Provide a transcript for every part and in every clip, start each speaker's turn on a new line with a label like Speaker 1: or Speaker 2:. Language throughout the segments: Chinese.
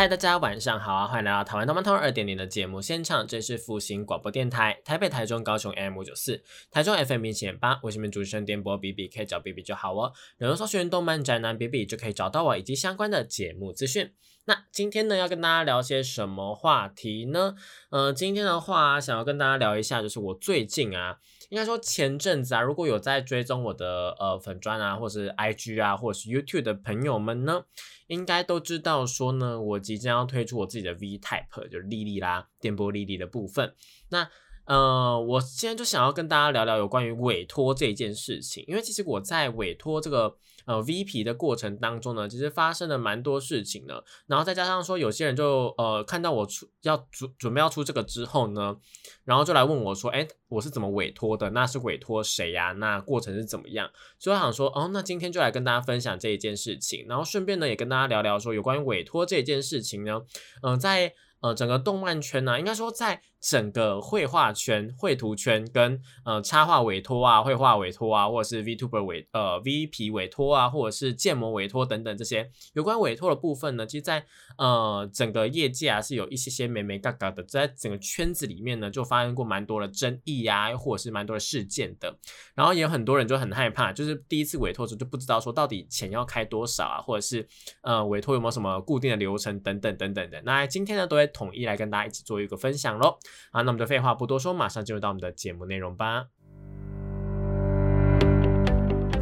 Speaker 1: 嗨，大家晚上好啊！欢迎来到台湾动漫通二点零的节目现场，这是复兴广播电台台北、台中、高雄 M 五九四，台中 FM 一七点八。我是你们主持人电波 B B，可以找 B B 就好哦。然后搜寻动漫宅男 B B 就可以找到我以及相关的节目资讯。那今天呢，要跟大家聊些什么话题呢？呃，今天的话，想要跟大家聊一下，就是我最近啊。应该说前阵子啊，如果有在追踪我的呃粉砖啊，或是 IG 啊，或是 YouTube 的朋友们呢，应该都知道说呢，我即将要推出我自己的 V Type，就是莉莉啦，电波莉莉的部分。那呃，我现在就想要跟大家聊聊有关于委托这件事情，因为其实我在委托这个。呃，VP 的过程当中呢，其实发生了蛮多事情的。然后再加上说，有些人就呃看到我出要准准备要出这个之后呢，然后就来问我说：“哎，我是怎么委托的？那是委托谁呀？那过程是怎么样？”所以我想说，哦，那今天就来跟大家分享这一件事情，然后顺便呢也跟大家聊聊说有关于委托这件事情呢，嗯，在。呃，整个动漫圈呢，应该说在整个绘画圈、绘图圈跟呃插画委托啊、绘画委托啊，或者是 VTuber 委呃 VP 委托啊，或者是建模委托等等这些有关委托的部分呢，其实，在呃整个业界啊是有一些些美美嘎嘎的，在整个圈子里面呢，就发生过蛮多的争议呀，或者是蛮多的事件的。然后也有很多人就很害怕，就是第一次委托时就不知道说到底钱要开多少啊，或者是呃委托有没有什么固定的流程等等等等的。那今天呢，都会。统一来跟大家一起做一个分享喽啊！那我们就废话不多说，马上进入到我们的节目内容吧。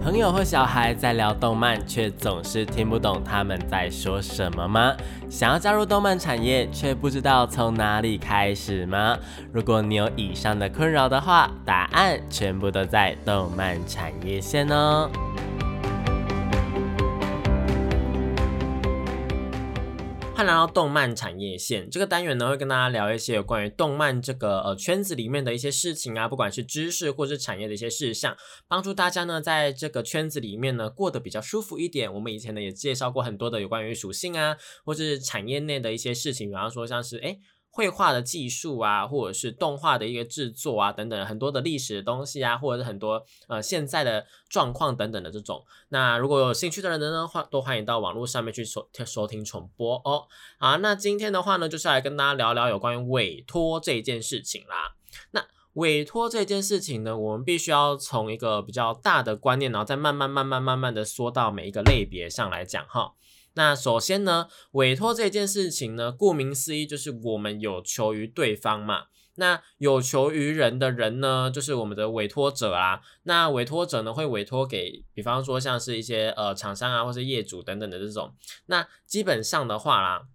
Speaker 1: 朋友和小孩在聊动漫，却总是听不懂他们在说什么吗？想要加入动漫产业，却不知道从哪里开始吗？如果你有以上的困扰的话，答案全部都在动漫产业线哦。看来到动漫产业线这个单元呢，会跟大家聊一些有关于动漫这个呃圈子里面的一些事情啊，不管是知识或是产业的一些事项，帮助大家呢在这个圈子里面呢过得比较舒服一点。我们以前呢也介绍过很多的有关于属性啊，或是产业内的一些事情，比方说像是哎。绘画的技术啊，或者是动画的一个制作啊，等等很多的历史的东西啊，或者是很多呃现在的状况等等的这种。那如果有兴趣的人呢，欢都欢迎到网络上面去收收听重播哦。好，那今天的话呢，就是来跟大家聊聊有关于委托这件事情啦。那委托这件事情呢，我们必须要从一个比较大的观念，然后再慢慢慢慢慢慢的缩到每一个类别上来讲哈。那首先呢，委托这件事情呢，顾名思义就是我们有求于对方嘛。那有求于人的人呢，就是我们的委托者啊。那委托者呢，会委托给，比方说像是一些呃厂商啊，或是业主等等的这种。那基本上的话啦，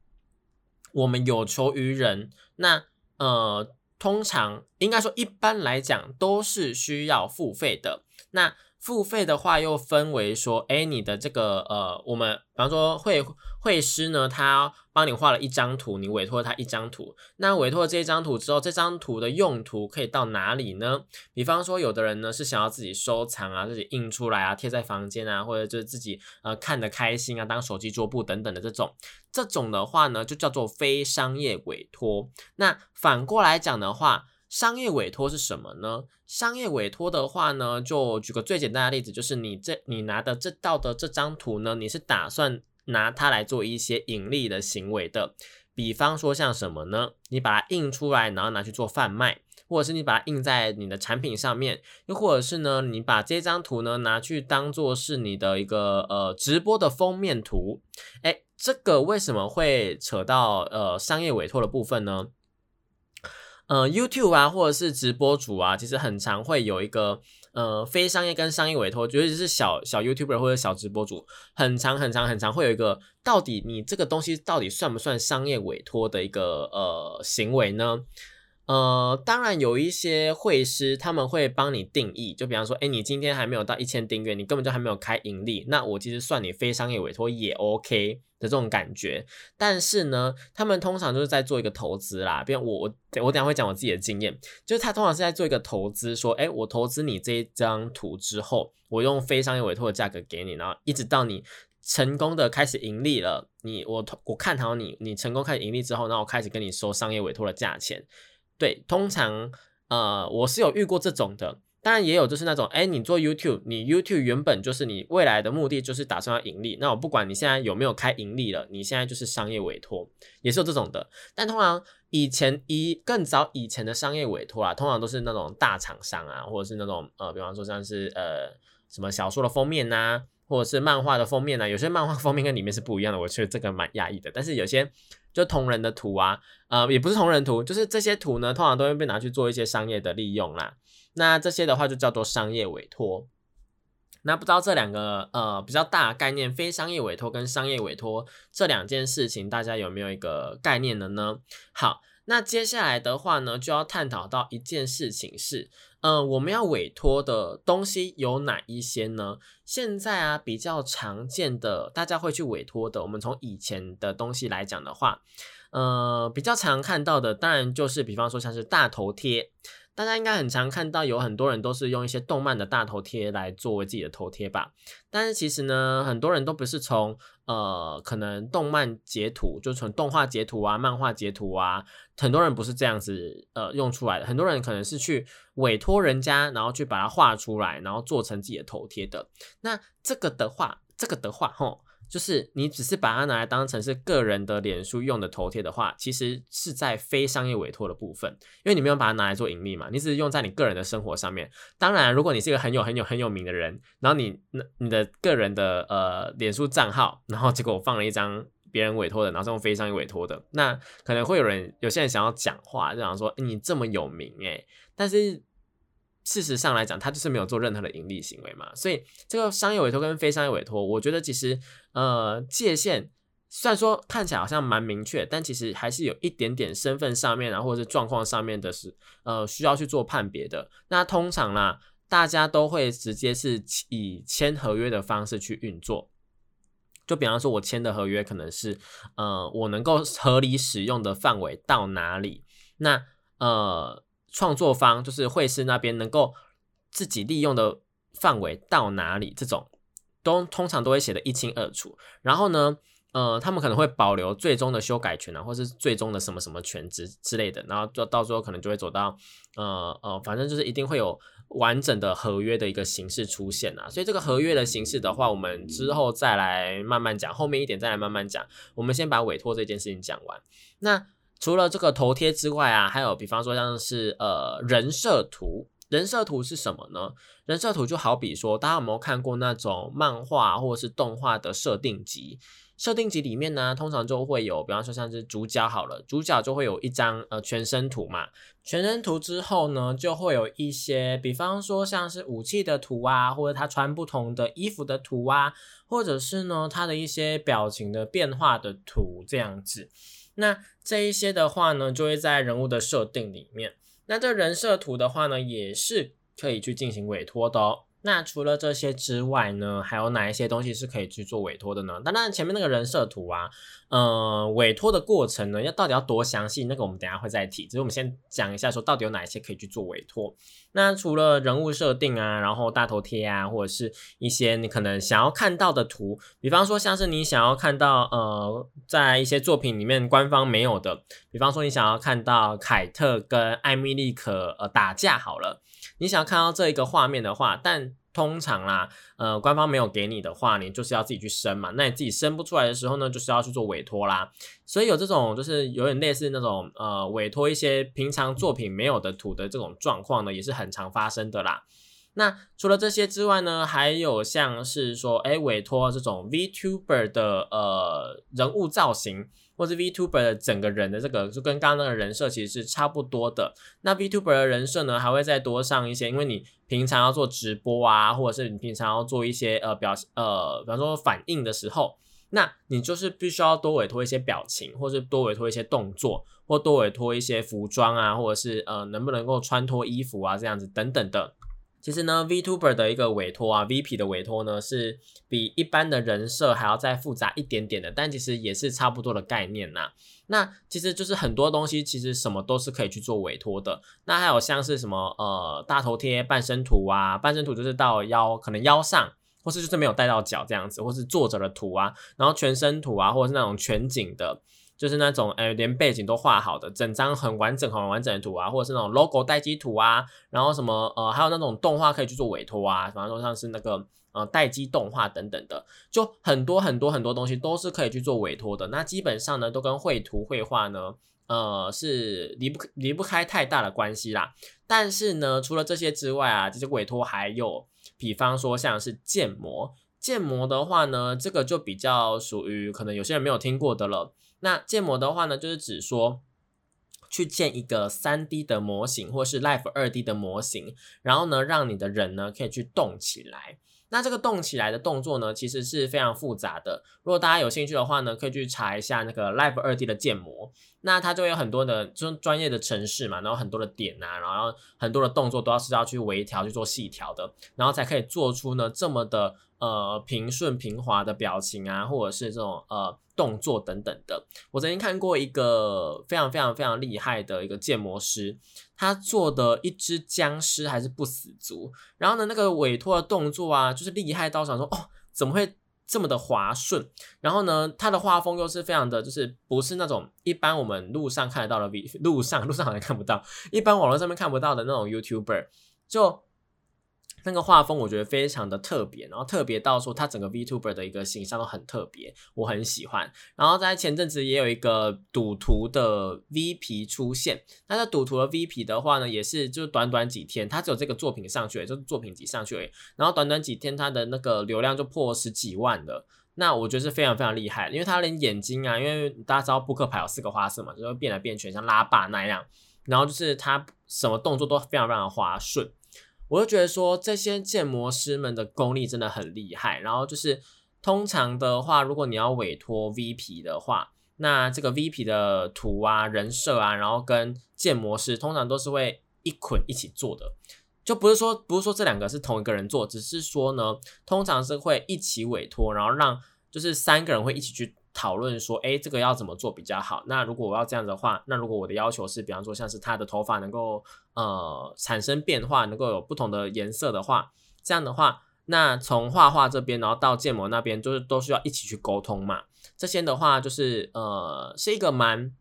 Speaker 1: 我们有求于人，那呃，通常应该说一般来讲都是需要付费的。那付费的话，又分为说，哎，你的这个呃，我们比方说绘绘师呢，他帮你画了一张图，你委托他一张图，那委托这张图之后，这张图的用途可以到哪里呢？比方说，有的人呢是想要自己收藏啊，自己印出来啊，贴在房间啊，或者就是自己呃看的开心啊，当手机桌布等等的这种，这种的话呢，就叫做非商业委托。那反过来讲的话，商业委托是什么呢？商业委托的话呢，就举个最简单的例子，就是你这你拿的这道的这张图呢，你是打算拿它来做一些盈利的行为的。比方说像什么呢？你把它印出来，然后拿去做贩卖，或者是你把它印在你的产品上面，又或者是呢，你把这张图呢拿去当做是你的一个呃直播的封面图。哎，这个为什么会扯到呃商业委托的部分呢？呃，YouTube 啊，或者是直播主啊，其实很常会有一个呃非商业跟商业委托，尤其是小小 YouTuber 或者小直播主，很长很长很长会有一个，到底你这个东西到底算不算商业委托的一个呃行为呢？呃，当然有一些会师，他们会帮你定义，就比方说，哎，你今天还没有到一千订阅，你根本就还没有开盈利，那我其实算你非商业委托也 OK 的这种感觉。但是呢，他们通常就是在做一个投资啦，比如我我我等下会讲我自己的经验，就是他通常是在做一个投资，说，哎，我投资你这一张图之后，我用非商业委托的价格给你，然后一直到你成功的开始盈利了，你我我看好你，你成功开始盈利之后，那我开始跟你收商业委托的价钱。对，通常呃，我是有遇过这种的，当然也有就是那种，哎，你做 YouTube，你 YouTube 原本就是你未来的目的就是打算要盈利，那我不管你现在有没有开盈利了，你现在就是商业委托，也是有这种的。但通常以前以更早以前的商业委托啊，通常都是那种大厂商啊，或者是那种呃，比方说像是呃什么小说的封面呐，或者是漫画的封面呐，有些漫画 封面跟里面是不一样的，我觉得这个蛮压抑的。但是有些。就同人的图啊，呃，也不是同人图，就是这些图呢，通常都会被拿去做一些商业的利用啦。那这些的话就叫做商业委托。那不知道这两个呃比较大概念，非商业委托跟商业委托这两件事情，大家有没有一个概念的呢？好，那接下来的话呢，就要探讨到一件事情是。嗯，我们要委托的东西有哪一些呢？现在啊，比较常见的，大家会去委托的，我们从以前的东西来讲的话，呃，比较常看到的，当然就是比方说像是大头贴。大家应该很常看到，有很多人都是用一些动漫的大头贴来作为自己的头贴吧。但是其实呢，很多人都不是从呃可能动漫截图，就从动画截图啊、漫画截图啊，很多人不是这样子呃用出来的。很多人可能是去委托人家，然后去把它画出来，然后做成自己的头贴的。那这个的话，这个的话，吼。就是你只是把它拿来当成是个人的脸书用的头贴的话，其实是在非商业委托的部分，因为你没有把它拿来做盈利嘛，你只是用在你个人的生活上面。当然，如果你是一个很有很有很有名的人，然后你那你的个人的呃脸书账号，然后结果我放了一张别人委托的，然后是用非商业委托的，那可能会有人有些人想要讲话，就想说你这么有名诶，但是。事实上来讲，他就是没有做任何的盈利行为嘛，所以这个商业委托跟非商业委托，我觉得其实呃界限虽然说看起来好像蛮明确，但其实还是有一点点身份上面啊，或者是状况上面的是呃需要去做判别的。那通常啦，大家都会直接是以签合约的方式去运作，就比方说我签的合约可能是呃我能够合理使用的范围到哪里，那呃。创作方就是会师那边能够自己利用的范围到哪里，这种都通常都会写的一清二楚。然后呢，呃，他们可能会保留最终的修改权啊，或是最终的什么什么权之之类的。然后就到最后可能就会走到，呃呃，反正就是一定会有完整的合约的一个形式出现啊。所以这个合约的形式的话，我们之后再来慢慢讲，后面一点再来慢慢讲。我们先把委托这件事情讲完。那除了这个头贴之外啊，还有比方说像是呃人设图，人设图是什么呢？人设图就好比说，大家有没有看过那种漫画或者是动画的设定集？设定集里面呢，通常就会有，比方说像是主角好了，主角就会有一张呃全身图嘛，全身图之后呢，就会有一些，比方说像是武器的图啊，或者他穿不同的衣服的图啊，或者是呢他的一些表情的变化的图这样子。那这一些的话呢，就会在人物的设定里面。那这人设图的话呢，也是可以去进行委托的哦。那除了这些之外呢，还有哪一些东西是可以去做委托的呢？当然，前面那个人设图啊，呃，委托的过程呢，要到底要多详细？那个我们等下会再提。只是我们先讲一下，说到底有哪一些可以去做委托。那除了人物设定啊，然后大头贴啊，或者是一些你可能想要看到的图，比方说像是你想要看到呃，在一些作品里面官方没有的，比方说你想要看到凯特跟艾米丽可呃打架好了。你想要看到这一个画面的话，但通常啦，呃，官方没有给你的话，你就是要自己去生嘛。那你自己生不出来的时候呢，就是要去做委托啦。所以有这种就是有点类似那种呃，委托一些平常作品没有的图的这种状况呢，也是很常发生的啦。那除了这些之外呢，还有像是说，哎，委托这种 VTuber 的呃人物造型。或是 VTuber 的整个人的这个就跟刚刚那个人设其实是差不多的。那 VTuber 的人设呢，还会再多上一些，因为你平常要做直播啊，或者是你平常要做一些呃表呃，比方说反应的时候，那你就是必须要多委托一些表情，或是多委托一些动作，或多委托一些服装啊，或者是呃能不能够穿脱衣服啊这样子等等的。其实呢，Vtuber 的一个委托啊，VP 的委托呢，是比一般的人设还要再复杂一点点的，但其实也是差不多的概念呐。那其实就是很多东西，其实什么都是可以去做委托的。那还有像是什么呃大头贴、半身图啊，半身图就是到腰，可能腰上，或是就是没有带到脚这样子，或是坐着的图啊，然后全身图啊，或者是那种全景的。就是那种诶，连背景都画好的，整张很完整、很完整的图啊，或者是那种 logo 待机图啊，然后什么呃，还有那种动画可以去做委托啊，比方说像是那个呃待机动画等等的，就很多很多很多东西都是可以去做委托的。那基本上呢，都跟绘图绘画呢，呃，是离不离不开太大的关系啦。但是呢，除了这些之外啊，这些委托还有，比方说像是建模，建模的话呢，这个就比较属于可能有些人没有听过的了。那建模的话呢，就是指说去建一个三 D 的模型，或是 Live 二 D 的模型，然后呢，让你的人呢可以去动起来。那这个动起来的动作呢，其实是非常复杂的。如果大家有兴趣的话呢，可以去查一下那个 Live 二 D 的建模。那它就有很多的就专业的程式嘛，然后很多的点啊，然后很多的动作都要是要去微调去做细调的，然后才可以做出呢这么的呃平顺平滑的表情啊，或者是这种呃。动作等等的，我曾经看过一个非常非常非常厉害的一个建模师，他做的一只僵尸还是不死族，然后呢，那个委托的动作啊，就是厉害到想说，哦，怎么会这么的滑顺？然后呢，他的画风又是非常的，就是不是那种一般我们路上看得到的，比路上路上好像看不到，一般网络上面看不到的那种 YouTuber，就。那个画风我觉得非常的特别，然后特别到说他整个 Vtuber 的一个形象都很特别，我很喜欢。然后在前阵子也有一个赌徒的 V 皮出现，那这赌徒的 V 皮的话呢，也是就短短几天，他只有这个作品上去，就是作品集上去而已，然后短短几天他的那个流量就破十几万了。那我觉得是非常非常厉害，因为他连眼睛啊，因为大家知道扑克牌有四个花色嘛，就会变来变去，像拉霸那样，然后就是他什么动作都非常非常的滑顺。我就觉得说这些建模师们的功力真的很厉害。然后就是通常的话，如果你要委托 V P 的话，那这个 V P 的图啊、人设啊，然后跟建模师通常都是会一捆一起做的，就不是说不是说这两个是同一个人做，只是说呢，通常是会一起委托，然后让就是三个人会一起去。讨论说，哎，这个要怎么做比较好？那如果我要这样的话，那如果我的要求是，比方说像是他的头发能够呃产生变化，能够有不同的颜色的话，这样的话，那从画画这边，然后到建模那边，就是都需要一起去沟通嘛。这些的话，就是呃是一个蛮，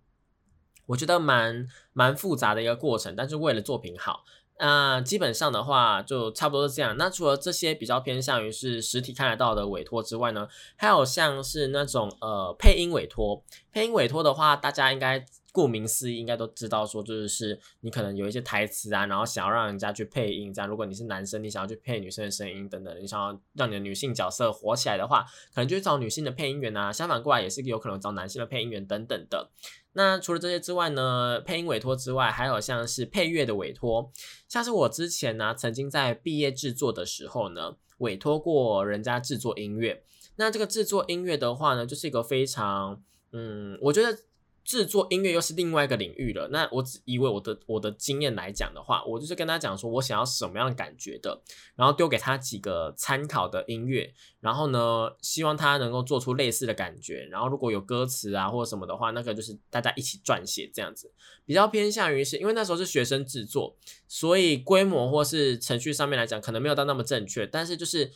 Speaker 1: 我觉得蛮蛮复杂的一个过程，但是为了作品好。那基本上的话就差不多是这样。那除了这些比较偏向于是实体看得到的委托之外呢，还有像是那种呃配音委托。配音委托的话，大家应该顾名思义应该都知道，说就是你可能有一些台词啊，然后想要让人家去配音，这样如果你是男生，你想要去配女生的声音等等，你想要让你的女性角色火起来的话，可能就去找女性的配音员啊。相反过来也是有可能找男性的配音员等等的。那除了这些之外呢？配音委托之外，还有像是配乐的委托，像是我之前呢，曾经在毕业制作的时候呢，委托过人家制作音乐。那这个制作音乐的话呢，就是一个非常，嗯，我觉得。制作音乐又是另外一个领域了。那我只以为我的我的经验来讲的话，我就是跟他讲说我想要什么样的感觉的，然后丢给他几个参考的音乐，然后呢，希望他能够做出类似的感觉。然后如果有歌词啊或者什么的话，那个就是大家一起撰写这样子，比较偏向于是因为那时候是学生制作，所以规模或是程序上面来讲可能没有到那么正确，但是就是。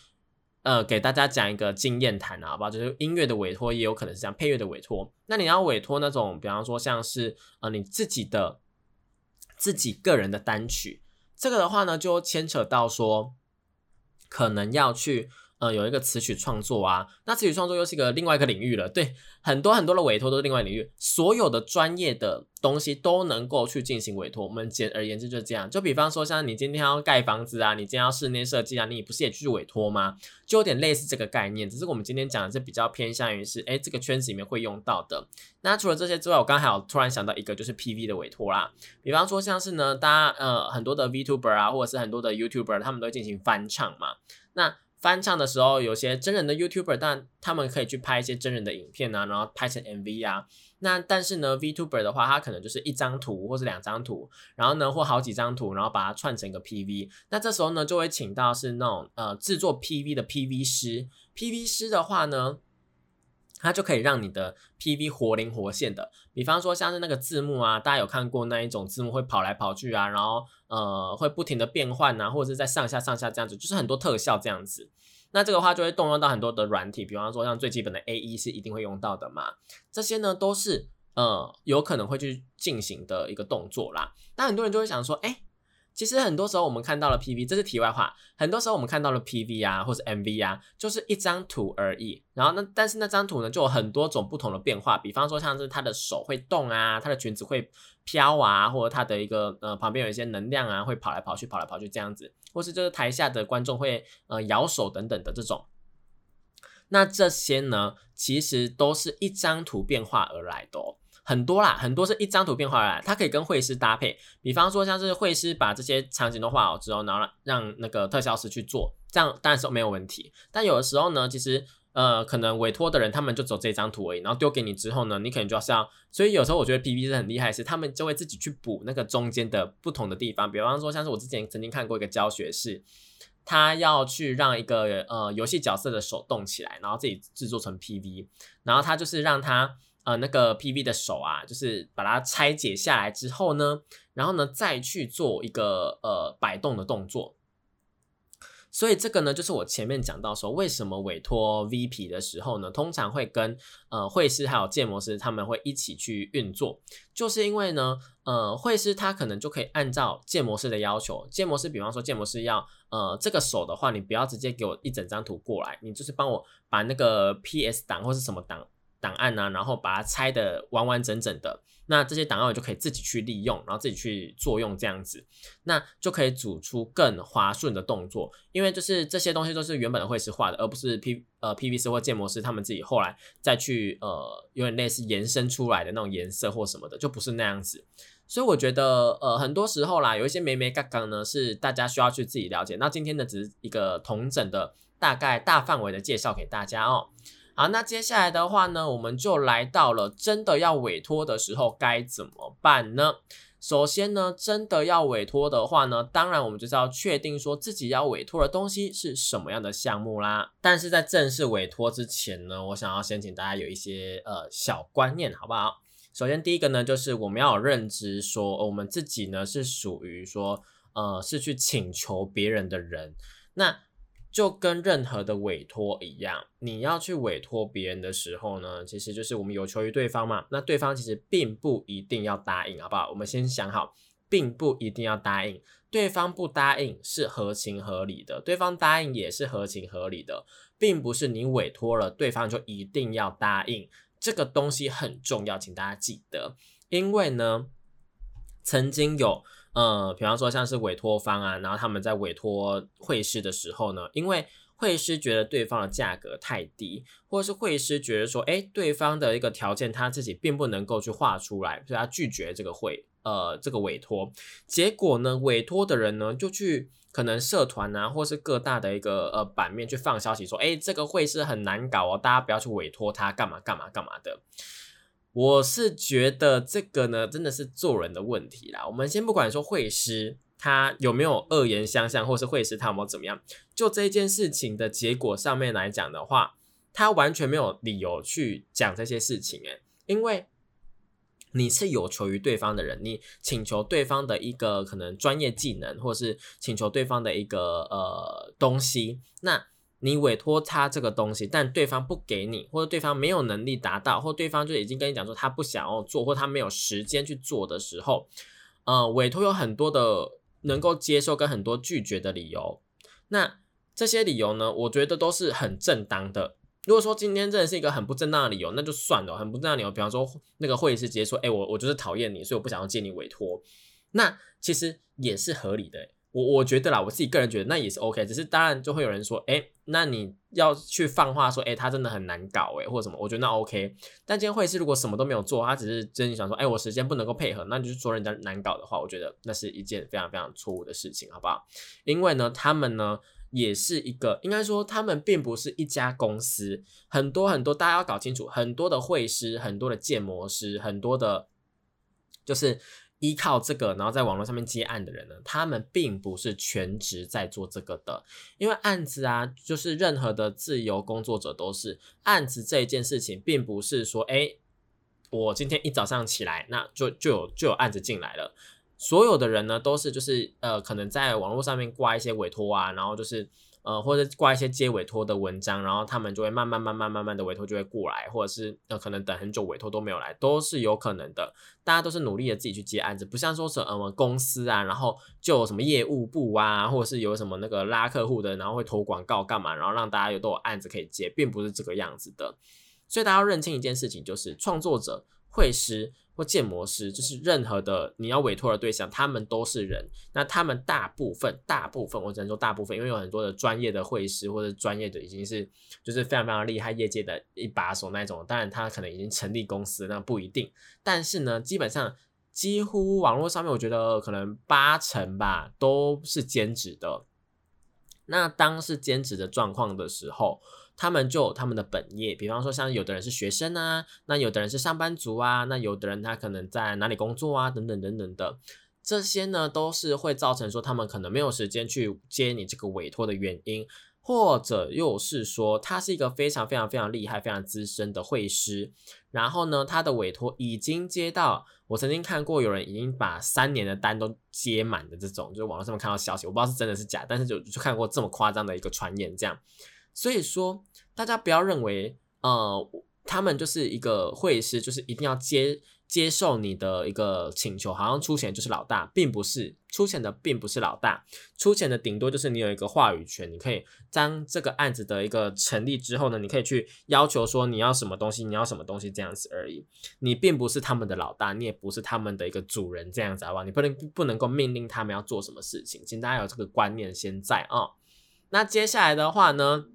Speaker 1: 呃，给大家讲一个经验谈啊，好不好？就是音乐的委托也有可能是这样，配乐的委托。那你要委托那种，比方说像是呃你自己的自己个人的单曲，这个的话呢，就牵扯到说可能要去。呃，有一个词曲创作啊，那词曲创作又是一个另外一个领域了。对，很多很多的委托都是另外领域，所有的专业的东西都能够去进行委托。我们简而言之就是这样。就比方说，像你今天要盖房子啊，你今天要室内设计啊，你不是也去委托吗？就有点类似这个概念。只是我们今天讲的是比较偏向于是，哎，这个圈子里面会用到的。那除了这些之外，我刚还有突然想到一个，就是 PV 的委托啦。比方说，像是呢，大家呃很多的 Vtuber 啊，或者是很多的 YouTuber，他们都会进行翻唱嘛。那翻唱的时候，有些真人的 YouTuber，但他们可以去拍一些真人的影片啊，然后拍成 MV 啊。那但是呢，VTuber 的话，它可能就是一张图或是两张图，然后呢或好几张图，然后把它串成一个 PV。那这时候呢，就会请到是那种呃制作 PV 的 PV 师。PV 师的话呢。它就可以让你的 PV 活灵活现的，比方说像是那个字幕啊，大家有看过那一种字幕会跑来跑去啊，然后呃会不停的变换啊，或者是在上下上下这样子，就是很多特效这样子。那这个话就会动用到很多的软体，比方说像最基本的 AE 是一定会用到的嘛，这些呢都是呃有可能会去进行的一个动作啦。那很多人就会想说，哎。其实很多时候我们看到了 PV，这是题外话。很多时候我们看到了 PV 啊，或者 MV 啊，就是一张图而已。然后呢，但是那张图呢，就有很多种不同的变化。比方说，像是他的手会动啊，他的裙子会飘啊，或者他的一个呃旁边有一些能量啊，会跑来跑去，跑来跑去这样子，或是就是台下的观众会呃摇手等等的这种。那这些呢，其实都是一张图变化而来的。很多啦，很多是一张图变化来，它可以跟绘师搭配。比方说，像是绘师把这些场景都画好之后，然后让那个特效师去做，这样当然是没有问题。但有的时候呢，其实呃，可能委托的人他们就走这张图而已，然后丢给你之后呢，你可能就要是要。所以有时候我觉得 P P 是很厉害，是他们就会自己去补那个中间的不同的地方。比方说，像是我之前曾经看过一个教学是，他要去让一个呃游戏角色的手动起来，然后自己制作成 P V，然后他就是让他。呃，那个 PV 的手啊，就是把它拆解下来之后呢，然后呢再去做一个呃摆动的动作。所以这个呢，就是我前面讲到说，为什么委托 VP 的时候呢，通常会跟呃绘师还有建模师他们会一起去运作，就是因为呢，呃绘师他可能就可以按照建模师的要求，建模师比方说建模师要呃这个手的话，你不要直接给我一整张图过来，你就是帮我把那个 PS 档或是什么档。档案呢，然后把它拆的完完整整的，那这些档案我就可以自己去利用，然后自己去作用这样子，那就可以组出更滑顺的动作。因为就是这些东西都是原本的绘师画的，而不是 P 呃 PVC 或建模师他们自己后来再去呃有点类似延伸出来的那种颜色或什么的，就不是那样子。所以我觉得呃很多时候啦，有一些眉眉杠杠呢是大家需要去自己了解。那今天呢只是一个同整的大概大范围的介绍给大家哦。好，那接下来的话呢，我们就来到了真的要委托的时候该怎么办呢？首先呢，真的要委托的话呢，当然我们就是要确定说自己要委托的东西是什么样的项目啦。但是在正式委托之前呢，我想要先请大家有一些呃小观念，好不好？首先第一个呢，就是我们要有认知，说我们自己呢是属于说呃是去请求别人的人，那。就跟任何的委托一样，你要去委托别人的时候呢，其实就是我们有求于对方嘛。那对方其实并不一定要答应，好不好？我们先想好，并不一定要答应。对方不答应是合情合理的，对方答应也是合情合理的，并不是你委托了对方就一定要答应。这个东西很重要，请大家记得，因为呢，曾经有。呃，比方说像是委托方啊，然后他们在委托会师的时候呢，因为会师觉得对方的价格太低，或者是会师觉得说，哎，对方的一个条件他自己并不能够去画出来，所以他拒绝这个会，呃，这个委托。结果呢，委托的人呢就去可能社团啊，或是各大的一个呃版面去放消息说，哎，这个会师很难搞哦，大家不要去委托他，干嘛干嘛干嘛的。我是觉得这个呢，真的是做人的问题啦。我们先不管说会师他有没有恶言相向，或是会师他有没有怎么样，就这件事情的结果上面来讲的话，他完全没有理由去讲这些事情诶，因为你是有求于对方的人，你请求对方的一个可能专业技能，或是请求对方的一个呃东西，那。你委托他这个东西，但对方不给你，或者对方没有能力达到，或对方就已经跟你讲说他不想要做，或他没有时间去做的时候，呃，委托有很多的能够接受跟很多拒绝的理由。那这些理由呢，我觉得都是很正当的。如果说今天真的是一个很不正当的理由，那就算了，很不正当理由，比方说那个会议师直接说，哎，我我就是讨厌你，所以我不想要接你委托，那其实也是合理的。我我觉得啦，我自己个人觉得那也是 OK，只是当然就会有人说，哎，那你要去放话说，哎，他真的很难搞，哎，或者什么，我觉得那 OK。但今天会是如果什么都没有做，他只是真的想说，哎，我时间不能够配合，那就是说人家难搞的话，我觉得那是一件非常非常错误的事情，好不好？因为呢，他们呢也是一个，应该说他们并不是一家公司，很多很多，大家要搞清楚，很多的绘师，很多的建模师，很多的，就是依靠这个，然后在网络上面接案的人呢，他们并不是全职在做这个的，因为案子啊，就是任何的自由工作者都是案子这一件事情，并不是说，哎，我今天一早上起来，那就就有就有案子进来了。所有的人呢，都是就是呃，可能在网络上面挂一些委托啊，然后就是呃，或者挂一些接委托的文章，然后他们就会慢慢慢慢慢慢的委托就会过来，或者是呃，可能等很久委托都没有来，都是有可能的。大家都是努力的自己去接案子，不像说是呃公司啊，然后就什么业务部啊，或者是有什么那个拉客户的，然后会投广告干嘛，然后让大家有都有案子可以接，并不是这个样子的。所以大家要认清一件事情，就是创作者。会师或建模师，就是任何的你要委托的对象，他们都是人。那他们大部分、大部分，我只能说大部分，因为有很多的专业的会师或者专业的已经是就是非常非常厉害业界的一把手那种。当然，他可能已经成立公司，那不一定。但是呢，基本上几乎网络上面，我觉得可能八成吧都是兼职的。那当是兼职的状况的时候。他们就有他们的本业，比方说像有的人是学生啊，那有的人是上班族啊，那有的人他可能在哪里工作啊，等等等等的，这些呢都是会造成说他们可能没有时间去接你这个委托的原因，或者又是说他是一个非常非常非常厉害、非常资深的会师，然后呢他的委托已经接到，我曾经看过有人已经把三年的单都接满的这种，就是网络上面看到消息，我不知道是真的是假，但是就就看过这么夸张的一个传言这样。所以说，大家不要认为，呃，他们就是一个会师，就是一定要接接受你的一个请求，好像出钱就是老大，并不是出钱的，并不是老大，出钱的顶多就是你有一个话语权，你可以将这个案子的一个成立之后呢，你可以去要求说你要什么东西，你要什么东西这样子而已，你并不是他们的老大，你也不是他们的一个主人这样子好不好？你不能不能够命令他们要做什么事情，请大家有这个观念先在啊。那接下来的话呢？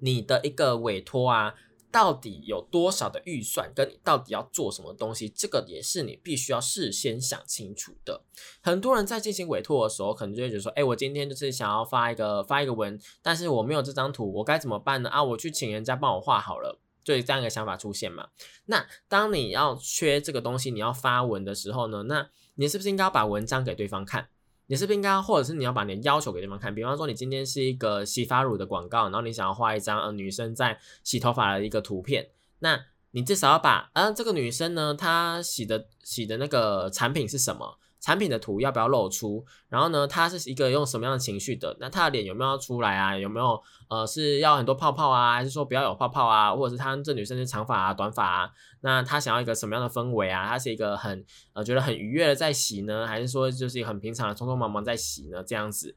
Speaker 1: 你的一个委托啊，到底有多少的预算？跟你到底要做什么东西？这个也是你必须要事先想清楚的。很多人在进行委托的时候，可能就会觉得说：“哎，我今天就是想要发一个发一个文，但是我没有这张图，我该怎么办呢？”啊，我去请人家帮我画好了，就这样一个想法出现嘛。那当你要缺这个东西，你要发文的时候呢，那你是不是应该要把文章给对方看？你是不是应该，或者是你要把你的要求给对方看？比方说，你今天是一个洗发乳的广告，然后你想要画一张呃女生在洗头发的一个图片，那你至少要把啊这个女生呢，她洗的洗的那个产品是什么？产品的图要不要露出？然后呢，他是一个用什么样的情绪的？那他的脸有没有要出来啊？有没有呃是要很多泡泡啊？还是说不要有泡泡啊？或者是他这女生是长发啊、短发啊？那他想要一个什么样的氛围啊？他是一个很呃觉得很愉悦的在洗呢，还是说就是很平常的匆匆忙忙在洗呢？这样子，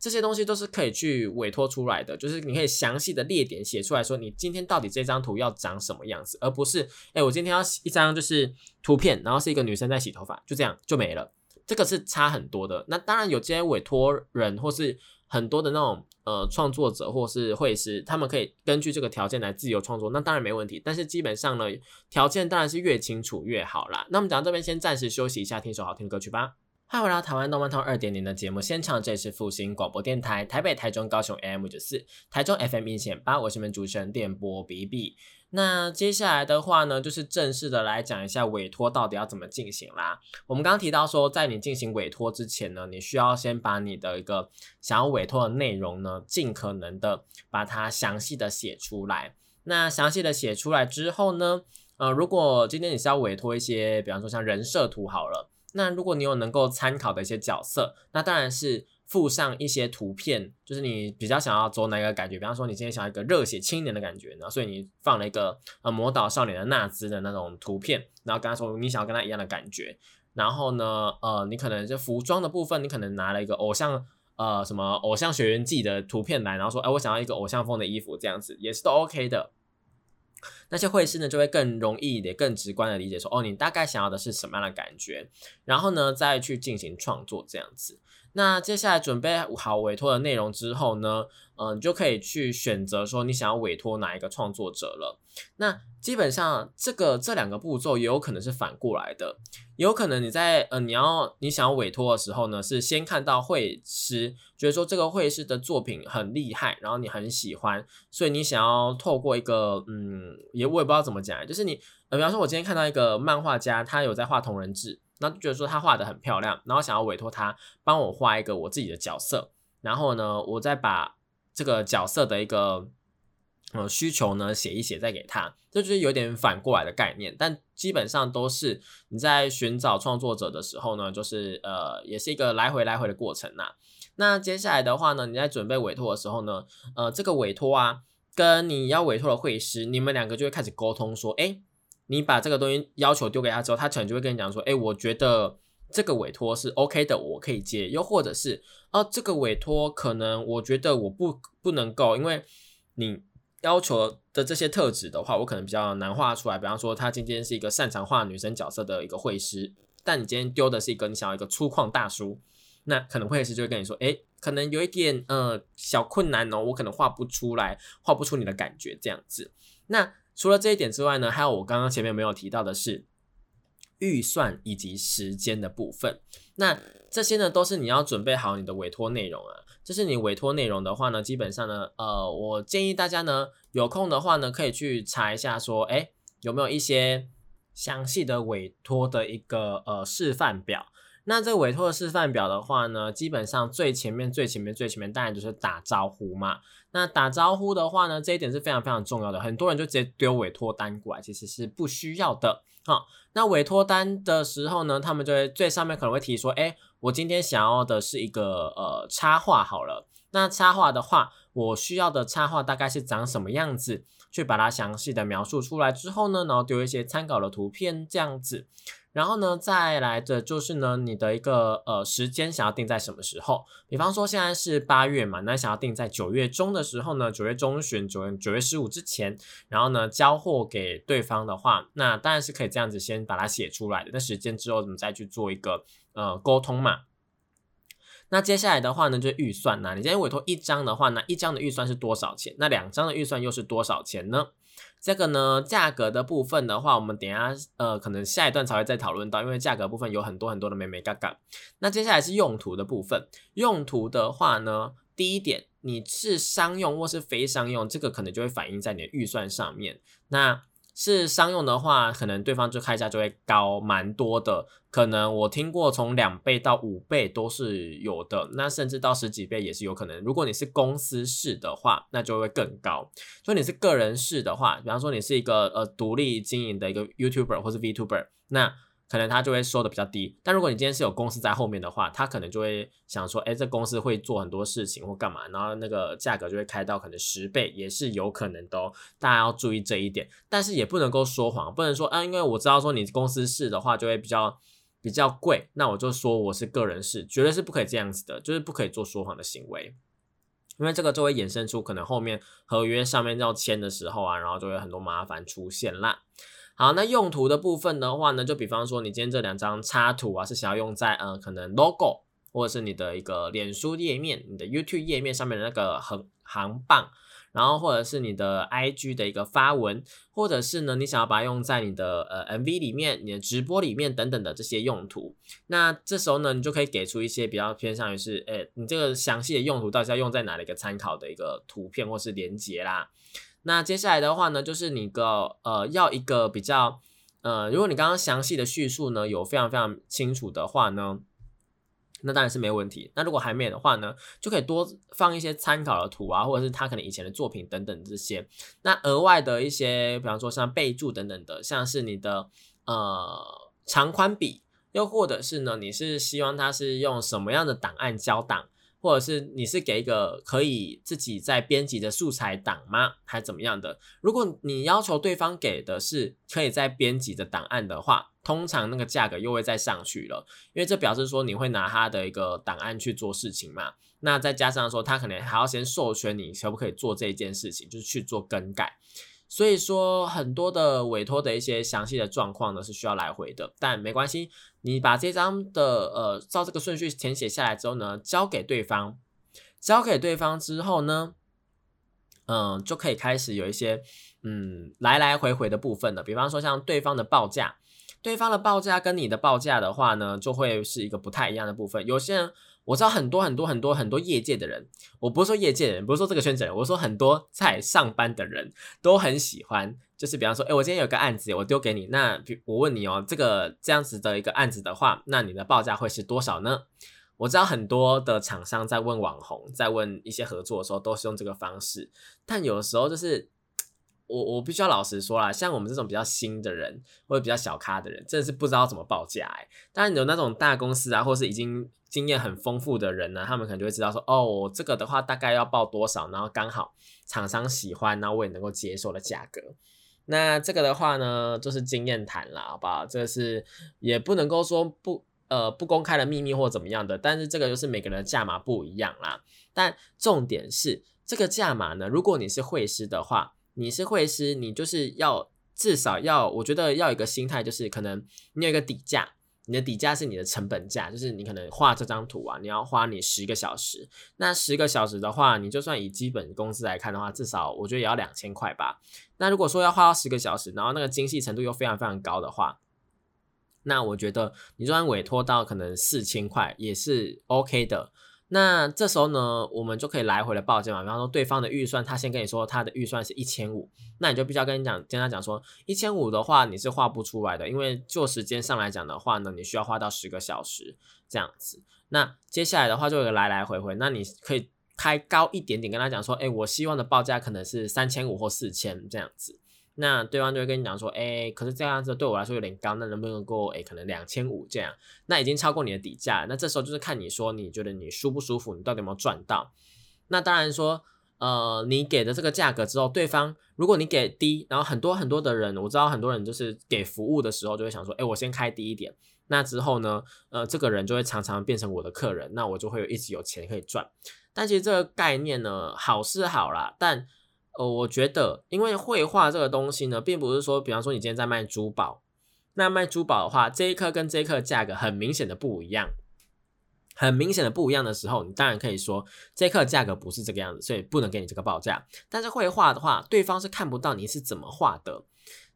Speaker 1: 这些东西都是可以去委托出来的，就是你可以详细的列点写出来说，你今天到底这张图要长什么样子，而不是哎我今天要一张就是图片，然后是一个女生在洗头发，就这样就没了。这个是差很多的。那当然有些委托人或是很多的那种呃创作者或是会师，他们可以根据这个条件来自由创作，那当然没问题。但是基本上呢，条件当然是越清楚越好啦。那我们讲到这边，先暂时休息一下，听首好听的歌曲吧。欢迎回到台湾动漫通二点零的节目现场，这里是复兴广播电台台北、台中、高雄 AM 九四，台中 FM 一千八，我是你们主持人电波 B B。那接下来的话呢，就是正式的来讲一下委托到底要怎么进行啦。我们刚刚提到说，在你进行委托之前呢，你需要先把你的一个想要委托的内容呢，尽可能的把它详细的写出来。那详细的写出来之后呢，呃，如果今天你是要委托一些，比方说像人设图好了，那如果你有能够参考的一些角色，那当然是。附上一些图片，就是你比较想要走哪个感觉？比方说，你今天想要一个热血青年的感觉，然后所以你放了一个呃魔导少年的纳兹的那种图片，然后跟他说你想要跟他一样的感觉。然后呢，呃，你可能就服装的部分，你可能拿了一个偶像呃什么偶像学员记的图片来，然后说，哎，我想要一个偶像风的衣服，这样子也是都 OK 的。那些会师呢，就会更容易的更直观的理解说，哦，你大概想要的是什么样的感觉，然后呢，再去进行创作这样子。那接下来准备好委托的内容之后呢，嗯，你就可以去选择说你想要委托哪一个创作者了。那基本上这个这两个步骤也有可能是反过来的，有可能你在呃你要你想要委托的时候呢，是先看到会师，觉得说这个会师的作品很厉害，然后你很喜欢，所以你想要透过一个嗯，也我也不知道怎么讲，就是你呃，比方说我今天看到一个漫画家，他有在画同人志，那觉得说他画的很漂亮，然后想要委托他帮我画一个我自己的角色，然后呢，我再把这个角色的一个。呃，需求呢，写一写再给他，这就是有点反过来的概念，但基本上都是你在寻找创作者的时候呢，就是呃，也是一个来回来回的过程呐。那接下来的话呢，你在准备委托的时候呢，呃，这个委托啊，跟你要委托的会师，你们两个就会开始沟通，说，哎，你把这个东西要求丢给他之后，他可能就会跟你讲说，哎，我觉得这个委托是 OK 的，我可以接，又或者是，哦，这个委托可能我觉得我不不能够，因为你。要求的这些特质的话，我可能比较难画出来。比方说，他今天是一个擅长画女生角色的一个绘师，但你今天丢的是一个你想要一个粗犷大叔，那可能绘师就会跟你说，哎，可能有一点呃小困难哦，我可能画不出来，画不出你的感觉这样子。那除了这一点之外呢，还有我刚刚前面没有提到的是预算以及时间的部分。那这些呢，都是你要准备好你的委托内容啊。这是你委托内容的话呢，基本上呢，呃，我建议大家呢，有空的话呢，可以去查一下，说，哎，有没有一些详细的委托的一个呃示范表。那这委托的示范表的话呢，基本上最前面、最前面、最前面，当然就是打招呼嘛。那打招呼的话呢，这一点是非常非常重要的。很多人就直接丢委托单过来，其实是不需要的。好，那委托单的时候呢，他们就会最上面可能会提说，哎。我今天想要的是一个呃插画，好了，那插画的话，我需要的插画大概是长什么样子？去把它详细的描述出来之后呢，然后丢一些参考的图片这样子，然后呢，再来的就是呢，你的一个呃时间想要定在什么时候？比方说现在是八月嘛，那想要定在九月中的时候呢，九月中旬，九月九月十五之前，然后呢交货给对方的话，那当然是可以这样子先把它写出来的。那时间之后，我们再去做一个呃沟通嘛。那接下来的话呢，就预算呐。你今天委托一张的话，那一张的预算是多少钱？那两张的预算又是多少钱呢？这个呢，价格的部分的话，我们等下呃，可能下一段才会再讨论到，因为价格部分有很多很多的美美嘎嘎。那接下来是用途的部分，用途的话呢，第一点，你是商用或是非商用，这个可能就会反映在你的预算上面。那是商用的话，可能对方就开价就会高蛮多的，可能我听过从两倍到五倍都是有的，那甚至到十几倍也是有可能。如果你是公司式的话，那就会更高。所以你是个人式的话，比方说你是一个呃独立经营的一个 YouTuber 或是 VTuber，那。可能他就会收的比较低，但如果你今天是有公司在后面的话，他可能就会想说，哎，这公司会做很多事情或干嘛，然后那个价格就会开到可能十倍，也是有可能的，大家要注意这一点。但是也不能够说谎，不能说啊，因为我知道说你公司式的话就会比较比较贵，那我就说我是个人是，绝对是不可以这样子的，就是不可以做说谎的行为，因为这个就会衍生出可能后面合约上面要签的时候啊，然后就会很多麻烦出现啦。好，那用途的部分的话呢，就比方说你今天这两张插图啊，是想要用在呃可能 logo 或者是你的一个脸书页面、你的 YouTube 页面上面的那个横行棒，然后或者是你的 IG 的一个发文，或者是呢你想要把它用在你的呃 MV 里面、你的直播里面等等的这些用途，那这时候呢你就可以给出一些比较偏向于是，诶你这个详细的用途到底要用在哪的一个参考的一个图片或是连接啦。那接下来的话呢，就是你个呃要一个比较呃，如果你刚刚详细的叙述呢有非常非常清楚的话呢，那当然是没有问题。那如果还没有的话呢，就可以多放一些参考的图啊，或者是他可能以前的作品等等这些。那额外的一些，比方说像备注等等的，像是你的呃长宽比，又或者是呢，你是希望他是用什么样的档案交档？或者是你是给一个可以自己在编辑的素材档吗？还是怎么样的？如果你要求对方给的是可以在编辑的档案的话，通常那个价格又会再上去了，因为这表示说你会拿他的一个档案去做事情嘛。那再加上说他可能还要先授权你可不可以做这件事情，就是去做更改。所以说很多的委托的一些详细的状况呢是需要来回的，但没关系，你把这张的呃照这个顺序填写下来之后呢，交给对方，交给对方之后呢，嗯，就可以开始有一些嗯来来回回的部分了。比方说像对方的报价，对方的报价跟你的报价的话呢，就会是一个不太一样的部分。有些人我知道很多很多很多很多业界的人，我不是说业界的人，不是说这个圈子人，我说很多在上班的人都很喜欢，就是比方说，哎，我今天有个案子，我丢给你，那我问你哦，这个这样子的一个案子的话，那你的报价会是多少呢？我知道很多的厂商在问网红，在问一些合作的时候，都是用这个方式，但有的时候就是。我我必须要老实说啦，像我们这种比较新的人或者比较小咖的人，真的是不知道怎么报价哎。当然有那种大公司啊，或是已经经验很丰富的人呢，他们可能就会知道说，哦，这个的话大概要报多少，然后刚好厂商喜欢，然后我也能够接受的价格。那这个的话呢，就是经验谈啦，好不好？这个是也不能够说不呃不公开的秘密或怎么样的，但是这个就是每个人的价码不一样啦。但重点是这个价码呢，如果你是会师的话。你是会师，你就是要至少要，我觉得要有一个心态，就是可能你有一个底价，你的底价是你的成本价，就是你可能画这张图啊，你要花你十个小时，那十个小时的话，你就算以基本工资来看的话，至少我觉得也要两千块吧。那如果说要花到十个小时，然后那个精细程度又非常非常高的话，那我觉得你就算委托到可能四千块也是 OK 的。那这时候呢，我们就可以来回的报价嘛。比方说，对方的预算，他先跟你说他的预算是一千五，那你就必须要跟你讲，跟他讲说，一千五的话你是画不出来的，因为就时间上来讲的话呢，你需要花到十个小时这样子。那接下来的话就有个来来回回，那你可以开高一点点，跟他讲说，哎，我希望的报价可能是三千五或四千这样子。那对方就会跟你讲说，哎，可是这样子对我来说有点高，那能不能够，哎，可能两千五这样，那已经超过你的底价，那这时候就是看你说你觉得你舒不舒服，你到底有没有赚到？那当然说，呃，你给的这个价格之后，对方如果你给低，然后很多很多的人，我知道很多人就是给服务的时候就会想说，哎，我先开低一点，那之后呢，呃，这个人就会常常变成我的客人，那我就会一直有钱可以赚。但其实这个概念呢，好是好啦，但。呃，我觉得，因为绘画这个东西呢，并不是说，比方说你今天在卖珠宝，那卖珠宝的话，这一颗跟这一颗价格很明显的不一样，很明显的不一样的时候，你当然可以说这颗价格不是这个样子，所以不能给你这个报价。但是绘画的话，对方是看不到你是怎么画的，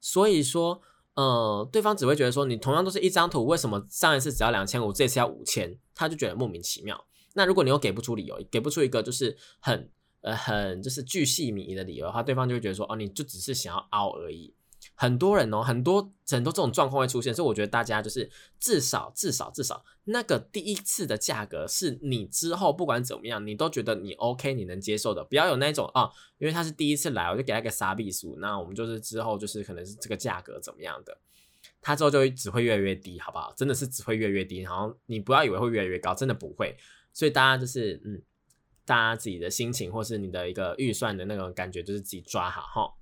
Speaker 1: 所以说，呃，对方只会觉得说，你同样都是一张图，为什么上一次只要两千五，这次要五千，他就觉得莫名其妙。那如果你又给不出理由，给不出一个就是很。呃，很就是巨细靡遗的理由的话，对方就会觉得说，哦，你就只是想要凹而已。很多人哦，很多很多这种状况会出现，所以我觉得大家就是至少至少至少那个第一次的价格是你之后不管怎么样，你都觉得你 OK，你能接受的，不要有那种啊，因为他是第一次来，我就给他个傻逼数，那我们就是之后就是可能是这个价格怎么样的，他之后就只会越来越低，好不好？真的是只会越来越低，然后你不要以为会越来越高，真的不会。所以大家就是嗯。大家自己的心情，或是你的一个预算的那种感觉，就是自己抓好哈。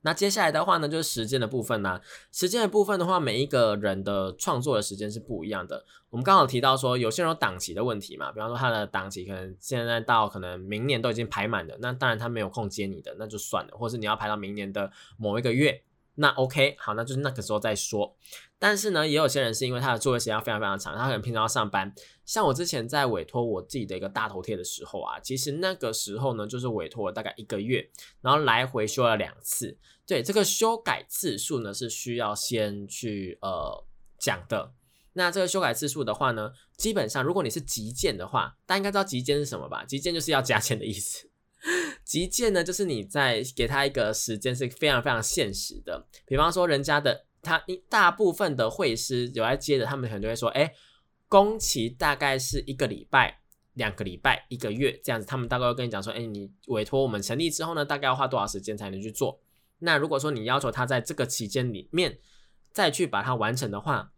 Speaker 1: 那接下来的话呢，就是时间的部分呢。时间的部分的话，每一个人的创作的时间是不一样的。我们刚好提到说，有些人有档期的问题嘛，比方说他的档期可能现在到可能明年都已经排满了，那当然他没有空接你的，那就算了。或是你要排到明年的某一个月。那 OK，好，那就是那个时候再说。但是呢，也有些人是因为他的作业时间非常非常长，他可能平常要上班。像我之前在委托我自己的一个大头贴的时候啊，其实那个时候呢，就是委托了大概一个月，然后来回修了两次。对，这个修改次数呢是需要先去呃讲的。那这个修改次数的话呢，基本上如果你是急件的话，大家应该知道急件是什么吧？急件就是要加钱的意思。急件呢，就是你在给他一个时间是非常非常现实的。比方说，人家的他一大部分的会师有来接的，他们可能就会说：“哎，工期大概是一个礼拜、两个礼拜、一个月这样子。”他们大概会跟你讲说：“哎，你委托我们成立之后呢，大概要花多少时间才能去做？”那如果说你要求他在这个期间里面再去把它完成的话，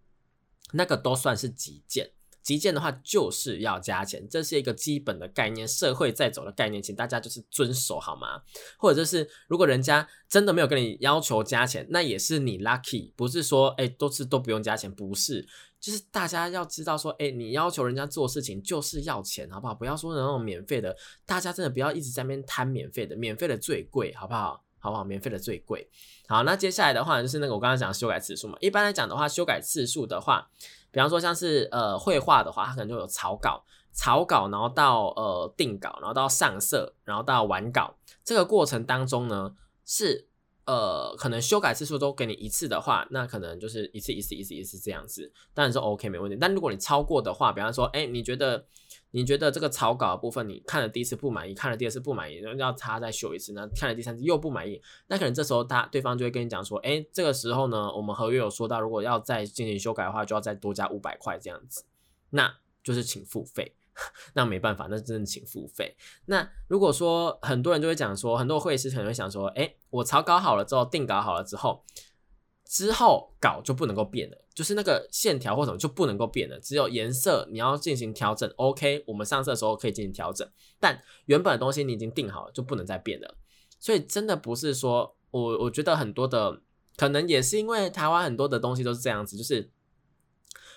Speaker 1: 那个都算是急件。急件的话就是要加钱，这是一个基本的概念，社会在走的概念，请大家就是遵守好吗？或者就是如果人家真的没有跟你要求加钱，那也是你 lucky，不是说哎都是都不用加钱，不是，就是大家要知道说，哎你要求人家做事情就是要钱，好不好？不要说那种免费的，大家真的不要一直在那边贪免费的，免费的最贵，好不好？好不好？免费的最贵。好，那接下来的话就是那个我刚刚讲修改次数嘛，一般来讲的话，修改次数的话。比方说像是呃绘画的话，它可能就有草稿，草稿，然后到呃定稿，然后到上色，然后到完稿，这个过程当中呢，是呃，可能修改次数都给你一次的话，那可能就是一次一次一次一次这样子，当然是 OK 没问题。但如果你超过的话，比方说，哎，你觉得你觉得这个草稿的部分你看了第一次不满意，看了第二次不满意，然后要他再修一次，那看了第三次又不满意，那可能这时候他对方就会跟你讲说，哎，这个时候呢，我们合约有说到，如果要再进行修改的话，就要再多加五百块这样子，那就是请付费。那没办法，那真的请付费。那如果说很多人就会讲说，很多会师可能会想说，哎，我草稿好了之后，定稿好了之后，之后稿就不能够变了，就是那个线条或什么就不能够变了，只有颜色你要进行调整。OK，我们上色的时候可以进行调整，但原本的东西你已经定好了，就不能再变了。所以真的不是说我，我觉得很多的可能也是因为台湾很多的东西都是这样子，就是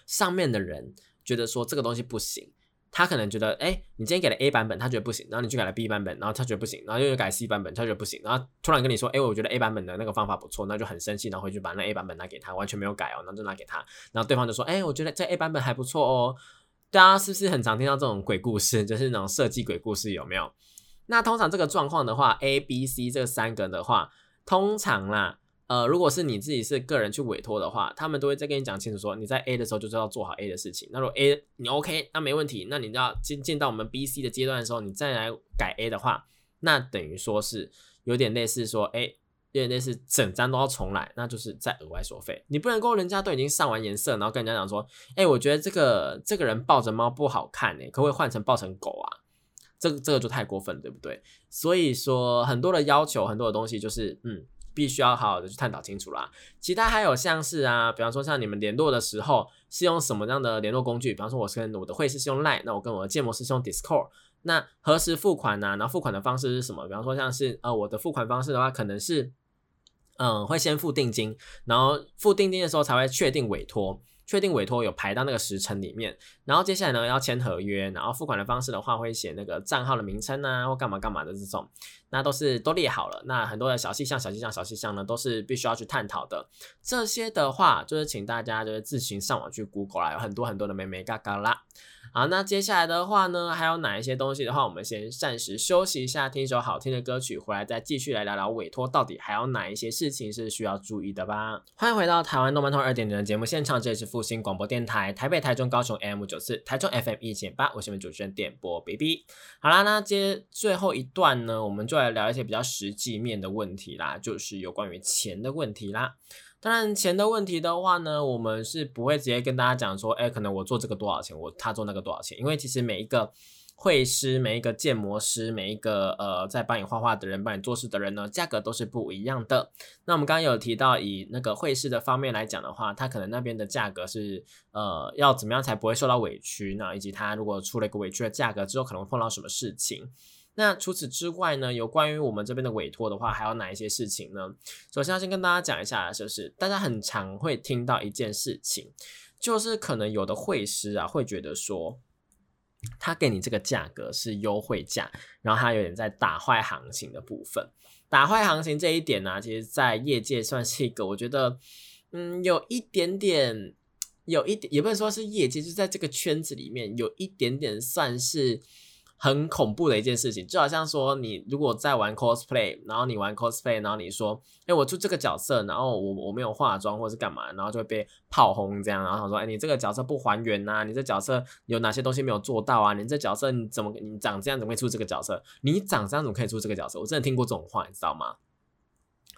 Speaker 1: 上面的人觉得说这个东西不行。他可能觉得，哎，你今天给了 A 版本，他觉得不行，然后你去改了 B 版本，然后他觉得不行，然后又改 C 版本，他觉得不行，然后突然跟你说，哎，我觉得 A 版本的那个方法不错，那就很生气，然后回去把那 A 版本拿给他，完全没有改哦，然后就拿给他，然后对方就说，哎，我觉得这 A 版本还不错哦。大家是不是很常听到这种鬼故事，就是那种设计鬼故事，有没有？那通常这个状况的话，A、B、C 这三个的话，通常啦。呃，如果是你自己是个人去委托的话，他们都会再跟你讲清楚，说你在 A 的时候就是要做好 A 的事情。那如果 A 你 OK，那没问题。那你要进进到我们 B、C 的阶段的时候，你再来改 A 的话，那等于说是有点类似说，哎，有点类似整张都要重来，那就是再额外收费。你不能够人家都已经上完颜色，然后跟人家讲说，哎，我觉得这个这个人抱着猫不好看哎，可不可以换成抱成狗啊？这个这个就太过分，对不对？所以说很多的要求，很多的东西就是，嗯。必须要好好的去探讨清楚啦。其他还有像是啊，比方说像你们联络的时候是用什么样的联络工具？比方说我跟我的会师是用 Line，那我跟我的建模师是用 Discord。那何时付款呢？然后付款的方式是什么？比方说像是呃我的付款方式的话，可能是嗯会先付定金，然后付定金的时候才会确定委托。确定委托有排到那个时辰里面，然后接下来呢要签合约，然后付款的方式的话会写那个账号的名称啊，或干嘛干嘛的这种，那都是都列好了。那很多的小细项、小细项、小细项呢，都是必须要去探讨的。这些的话，就是请大家就是自行上网去 Google 啦，有很多很多的美美嘎嘎啦。好，那接下来的话呢，还有哪一些东西的话，我们先暂时休息一下，听一首好听的歌曲，回来再继续来聊聊委托到底还有哪一些事情是需要注意的吧。欢迎回到台湾动漫通二点零的节目现场，这里是复兴广播电台台北、台中、高雄 M 九四，台中 FM 一千八，我是你们主持人点播 BB。好啦，那接最后一段呢，我们就来聊一些比较实际面的问题啦，就是有关于钱的问题啦。当然，钱的问题的话呢，我们是不会直接跟大家讲说，哎，可能我做这个多少钱，我他做那个多少钱，因为其实每一个绘师、每一个建模师、每一个呃在帮你画画的人、帮你做事的人呢，价格都是不一样的。那我们刚刚有提到，以那个绘师的方面来讲的话，他可能那边的价格是呃要怎么样才不会受到委屈呢？以及他如果出了一个委屈的价格之后，可能碰到什么事情？那除此之外呢？有关于我们这边的委托的话，还有哪一些事情呢？首先要先跟大家讲一下，就是大家很常会听到一件事情，就是可能有的会师啊会觉得说，他给你这个价格是优惠价，然后他有点在打坏行情的部分。打坏行情这一点呢，其实在业界算是一个，我觉得，嗯，有一点点，有一点也不能说是业界，就是在这个圈子里面有一点点算是。很恐怖的一件事情，就好像说你如果在玩 cosplay，然后你玩 cosplay，然后你说，哎，我出这个角色，然后我我没有化妆或是干嘛，然后就会被炮轰这样，然后说，哎，你这个角色不还原呐，你这角色有哪些东西没有做到啊？你这角色你怎么你长这样怎么会出这个角色？你长这样怎么可以出这个角色？我真的听过这种话，你知道吗？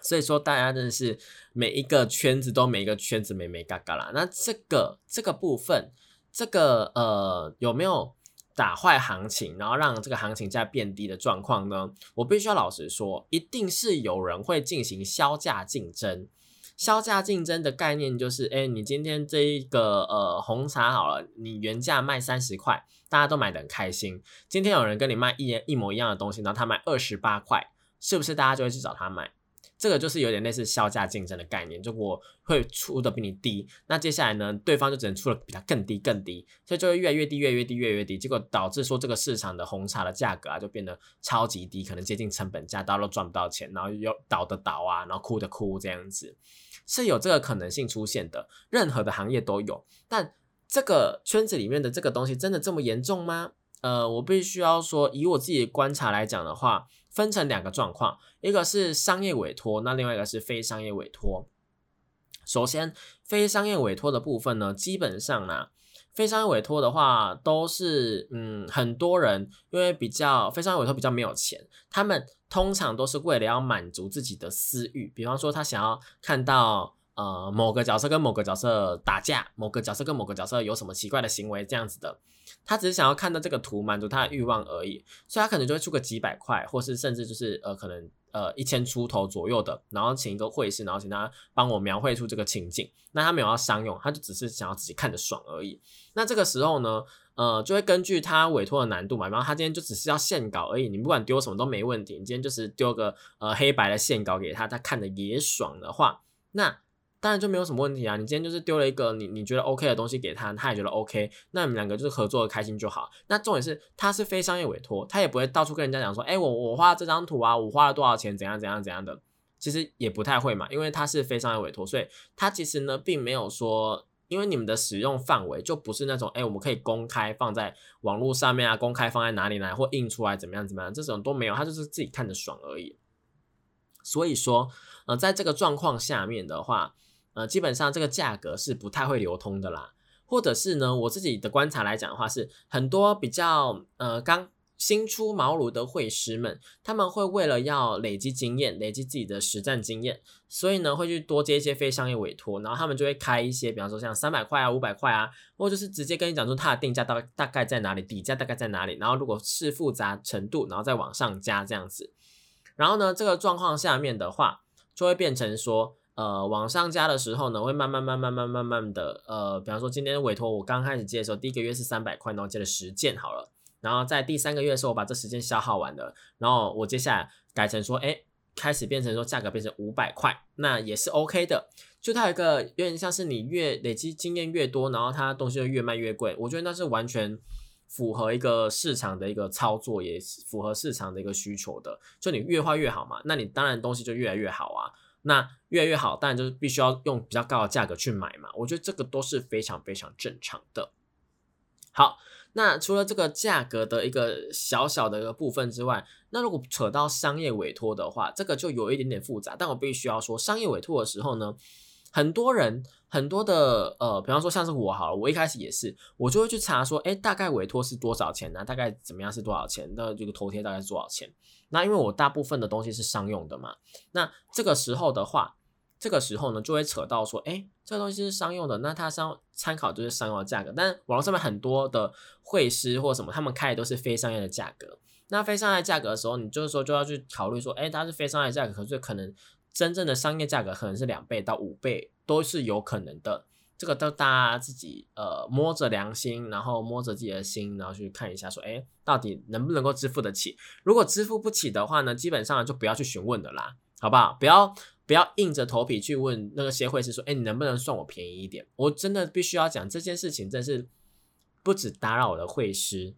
Speaker 1: 所以说大家真的是每一个圈子都每一个圈子美美嘎嘎啦。那这个这个部分，这个呃有没有？打坏行情，然后让这个行情价变低的状况呢？我必须要老实说，一定是有人会进行销价竞争。销价竞争的概念就是，哎，你今天这一个呃红茶好了，你原价卖三十块，大家都买的很开心。今天有人跟你卖一一模一样的东西，然后他卖二十八块，是不是大家就会去找他买？这个就是有点类似销价竞争的概念，就我会出的比你低，那接下来呢，对方就只能出的比他更低更低，所以就会越来越低，越来越低，越来越低，结果导致说这个市场的红茶的价格啊就变得超级低，可能接近成本价，大家都赚不到钱，然后又倒的倒啊，然后哭的哭这样子，是有这个可能性出现的，任何的行业都有，但这个圈子里面的这个东西真的这么严重吗？呃，我必须要说，以我自己的观察来讲的话，分成两个状况，一个是商业委托，那另外一个是非商业委托。首先，非商业委托的部分呢，基本上呢，非商业委托的话，都是嗯，很多人因为比较非商业委托比较没有钱，他们通常都是为了要满足自己的私欲，比方说他想要看到呃某个角色跟某个角色打架，某个角色跟某个角色有什么奇怪的行为这样子的，他只是想要看到这个图满足他的欲望而已，所以他可能就会出个几百块，或是甚至就是呃可能。呃，一千出头左右的，然后请一个绘师，然后请他帮我描绘出这个情景。那他没有要商用，他就只是想要自己看着爽而已。那这个时候呢，呃，就会根据他委托的难度嘛，然后他今天就只是要线稿而已，你不管丢什么都没问题。你今天就是丢个呃黑白的线稿给他，他看的也爽的话，那。当然就没有什么问题啊！你今天就是丢了一个你你觉得 OK 的东西给他，他也觉得 OK，那你们两个就是合作的开心就好。那重点是他是非商业委托，他也不会到处跟人家讲说，哎，我我画这张图啊，我花了多少钱，怎样怎样怎样的。其实也不太会嘛，因为他是非商业委托，所以他其实呢并没有说，因为你们的使用范围就不是那种，哎，我们可以公开放在网络上面啊，公开放在哪里来或印出来怎么样怎么样，这种都没有，他就是自己看着爽而已。所以说，呃，在这个状况下面的话。呃，基本上这个价格是不太会流通的啦，或者是呢，我自己的观察来讲的话，是很多比较呃刚新出茅庐的会师们，他们会为了要累积经验，累积自己的实战经验，所以呢会去多接一些非商业委托，然后他们就会开一些，比方说像三百块啊、五百块啊，或者就是直接跟你讲说它的定价大大概在哪里，底价大概在哪里，然后如果是复杂程度，然后再往上加这样子，然后呢这个状况下面的话，就会变成说。呃，往上加的时候呢，会慢慢、慢慢、慢、慢慢的，呃，比方说今天委托我刚开始接的时候，第一个月是三百块，然后接了十件好了，然后在第三个月的时候，我把这十件消耗完了，然后我接下来改成说，哎，开始变成说价格变成五百块，那也是 OK 的。就它有一个有点像是你越累积经验越多，然后它东西就越卖越贵，我觉得那是完全符合一个市场的一个操作，也符合市场的一个需求的。就你越画越好嘛，那你当然东西就越来越好啊。那越来越好，当然就是必须要用比较高的价格去买嘛。我觉得这个都是非常非常正常的。好，那除了这个价格的一个小小的一个部分之外，那如果扯到商业委托的话，这个就有一点点复杂。但我必须要说，商业委托的时候呢。很多人很多的呃，比方说像是我好了，我一开始也是，我就会去查说，哎，大概委托是多少钱呢？大概怎么样是多少钱？那这个头贴大概是多少钱？那因为我大部分的东西是商用的嘛，那这个时候的话，这个时候呢就会扯到说，哎，这个东西是商用的，那它商参考就是商用的价格，但网络上面很多的会师或什么，他们开的都是非商业的价格。那非商业价格的时候，你就是说就要去考虑说，哎，它是非商业价格，可是可能。真正的商业价格可能是两倍到五倍都是有可能的，这个都大家自己呃摸着良心，然后摸着自己的心，然后去看一下，说哎，到底能不能够支付得起？如果支付不起的话呢，基本上就不要去询问的啦，好不好？不要不要硬着头皮去问那个协会是说，哎，你能不能算我便宜一点？我真的必须要讲这件事情，真是不止打扰我的会师。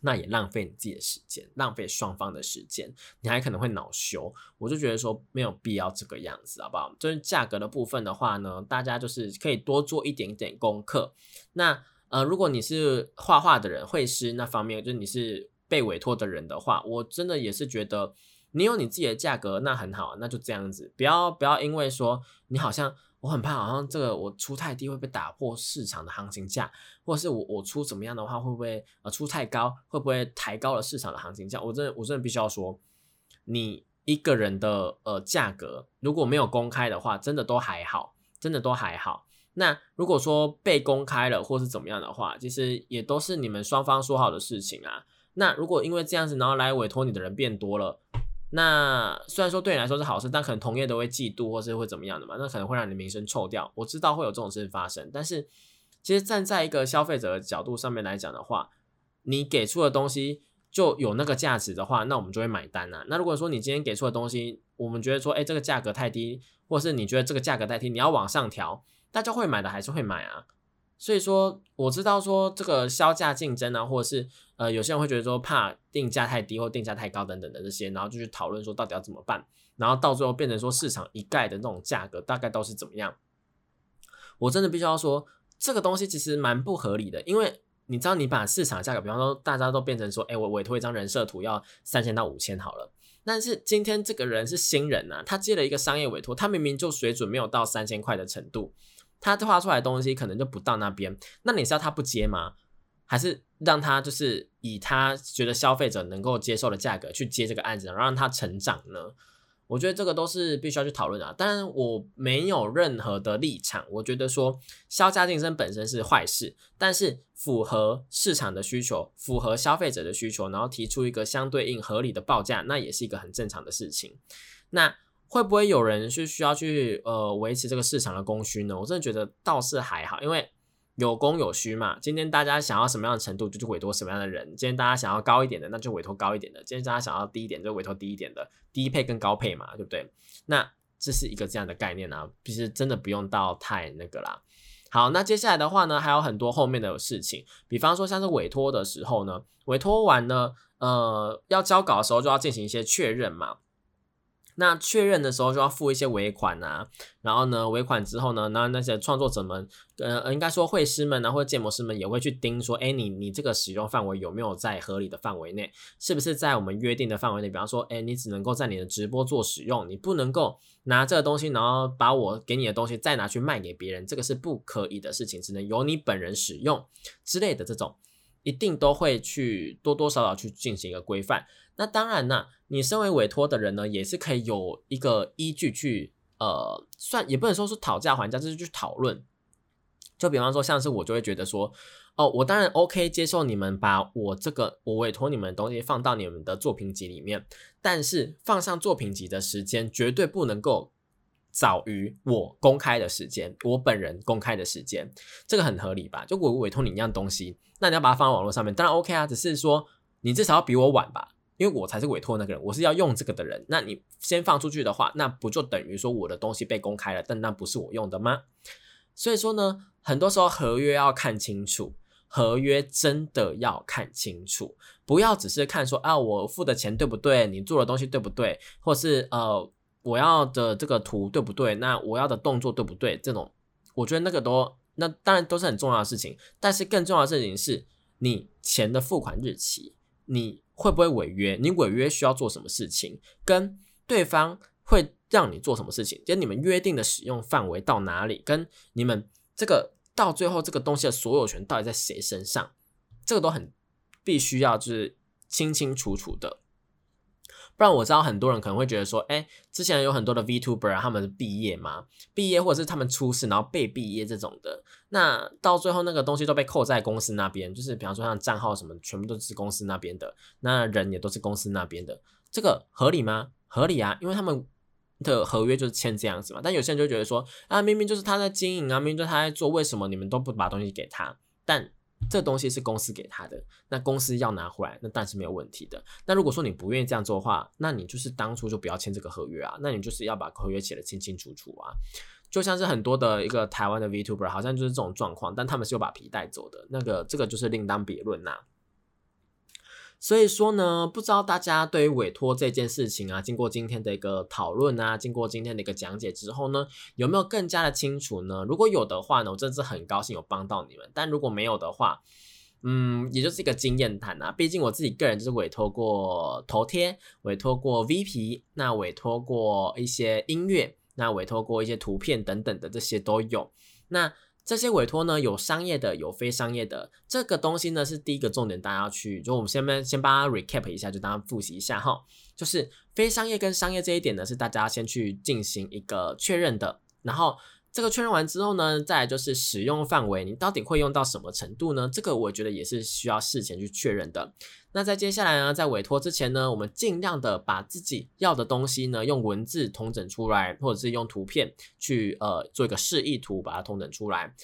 Speaker 1: 那也浪费你自己的时间，浪费双方的时间，你还可能会恼羞。我就觉得说没有必要这个样子，好不好？就是价格的部分的话呢，大家就是可以多做一点点功课。那呃，如果你是画画的人，会师那方面，就是你是被委托的人的话，我真的也是觉得你有你自己的价格，那很好，那就这样子，不要不要因为说你好像。我很怕，好像这个我出太低会被打破市场的行情价，或者是我我出怎么样的话，会不会呃出太高，会不会抬高了市场的行情价？我真的我真的必须要说，你一个人的呃价格如果没有公开的话，真的都还好，真的都还好。那如果说被公开了或是怎么样的话，其实也都是你们双方说好的事情啊。那如果因为这样子，然后来委托你的人变多了。那虽然说对你来说是好事，但可能同业都会嫉妒或是会怎么样的嘛？那可能会让你名声臭掉。我知道会有这种事情发生，但是其实站在一个消费者的角度上面来讲的话，你给出的东西就有那个价值的话，那我们就会买单啊。那如果说你今天给出的东西，我们觉得说，哎，这个价格太低，或是你觉得这个价格太低，你要往上调，大家会买的还是会买啊。所以说，我知道说这个销价竞争啊，或者是呃，有些人会觉得说怕定价太低或定价太高等等的这些，然后就去讨论说到底要怎么办，然后到最后变成说市场一概的那种价格大概都是怎么样。我真的必须要说，这个东西其实蛮不合理的，因为你知道你把市场价格，比方说大家都变成说，哎，我委托一张人设图要三千到五千好了。但是今天这个人是新人呐，他接了一个商业委托，他明明就水准没有到三千块的程度，他画出来的东西可能就不到那边。那你是要他不接吗？还是让他就是以他觉得消费者能够接受的价格去接这个案子，然后让他成长呢？我觉得这个都是必须要去讨论的。当然，我没有任何的立场。我觉得说销价竞争本身是坏事，但是符合市场的需求，符合消费者的需求，然后提出一个相对应合理的报价，那也是一个很正常的事情。那会不会有人是需要去呃维持这个市场的供需呢？我真的觉得倒是还好，因为。有供有需嘛？今天大家想要什么样的程度，就去委托什么样的人。今天大家想要高一点的，那就委托高一点的；今天大家想要低一点，就委托低一点的。低配跟高配嘛，对不对？那这是一个这样的概念啊，其实真的不用到太那个啦。好，那接下来的话呢，还有很多后面的事情，比方说像是委托的时候呢，委托完呢，呃，要交稿的时候就要进行一些确认嘛。那确认的时候就要付一些尾款啊，然后呢，尾款之后呢，那那些创作者们，呃，应该说绘师们呢，或者建模师们也会去盯说，哎，你你这个使用范围有没有在合理的范围内，是不是在我们约定的范围内？比方说，哎，你只能够在你的直播做使用，你不能够拿这个东西，然后把我给你的东西再拿去卖给别人，这个是不可以的事情，只能由你本人使用之类的这种，一定都会去多多少少去进行一个规范。那当然呢，你身为委托的人呢，也是可以有一个依据去，呃，算也不能说是讨价还价，就是去讨论。就比方说，像是我就会觉得说，哦，我当然 OK 接受你们把我这个我委托你们的东西放到你们的作品集里面，但是放上作品集的时间绝对不能够早于我公开的时间，我本人公开的时间，这个很合理吧？就我委托你一样东西，那你要把它放在网络上面，当然 OK 啊，只是说你至少要比我晚吧。因为我才是委托那个人，我是要用这个的人。那你先放出去的话，那不就等于说我的东西被公开了？但那不是我用的吗？所以说呢，很多时候合约要看清楚，合约真的要看清楚，不要只是看说啊，我付的钱对不对？你做的东西对不对？或是呃，我要的这个图对不对？那我要的动作对不对？这种，我觉得那个都那当然都是很重要的事情，但是更重要的事情是你钱的付款日期，你。会不会违约？你违约需要做什么事情？跟对方会让你做什么事情？就你们约定的使用范围到哪里？跟你们这个到最后这个东西的所有权到底在谁身上？这个都很必须要就是清清楚楚的。不然我知道很多人可能会觉得说，哎，之前有很多的 VTuber 他们毕业嘛，毕业或者是他们出事然后被毕业这种的，那到最后那个东西都被扣在公司那边，就是比方说像账号什么，全部都是公司那边的，那人也都是公司那边的，这个合理吗？合理啊，因为他们的合约就是签这样子嘛。但有些人就觉得说，啊，明明就是他在经营啊，明明就是他在做，为什么你们都不把东西给他？但这东西是公司给他的，那公司要拿回来，那但是没有问题的。那如果说你不愿意这样做的话，那你就是当初就不要签这个合约啊，那你就是要把合约写的清清楚楚啊。就像是很多的一个台湾的 Vtuber，好像就是这种状况，但他们是有把皮带走的，那个这个就是另当别论呐。所以说呢，不知道大家对于委托这件事情啊，经过今天的一个讨论啊，经过今天的一个讲解之后呢，有没有更加的清楚呢？如果有的话呢，我真是很高兴有帮到你们。但如果没有的话，嗯，也就是一个经验谈啊。毕竟我自己个人就是委托过头贴，委托过 V P，那委托过一些音乐，那委托过一些图片等等的这些都有。那这些委托呢，有商业的，有非商业的。这个东西呢，是第一个重点，大家要去。就我们先先先帮他 recap 一下，就大家复习一下哈。就是非商业跟商业这一点呢，是大家先去进行一个确认的，然后。这个确认完之后呢，再来就是使用范围，你到底会用到什么程度呢？这个我觉得也是需要事前去确认的。那在接下来呢，在委托之前呢，我们尽量的把自己要的东西呢，用文字统整出来，或者是用图片去呃做一个示意图，把它统整出来。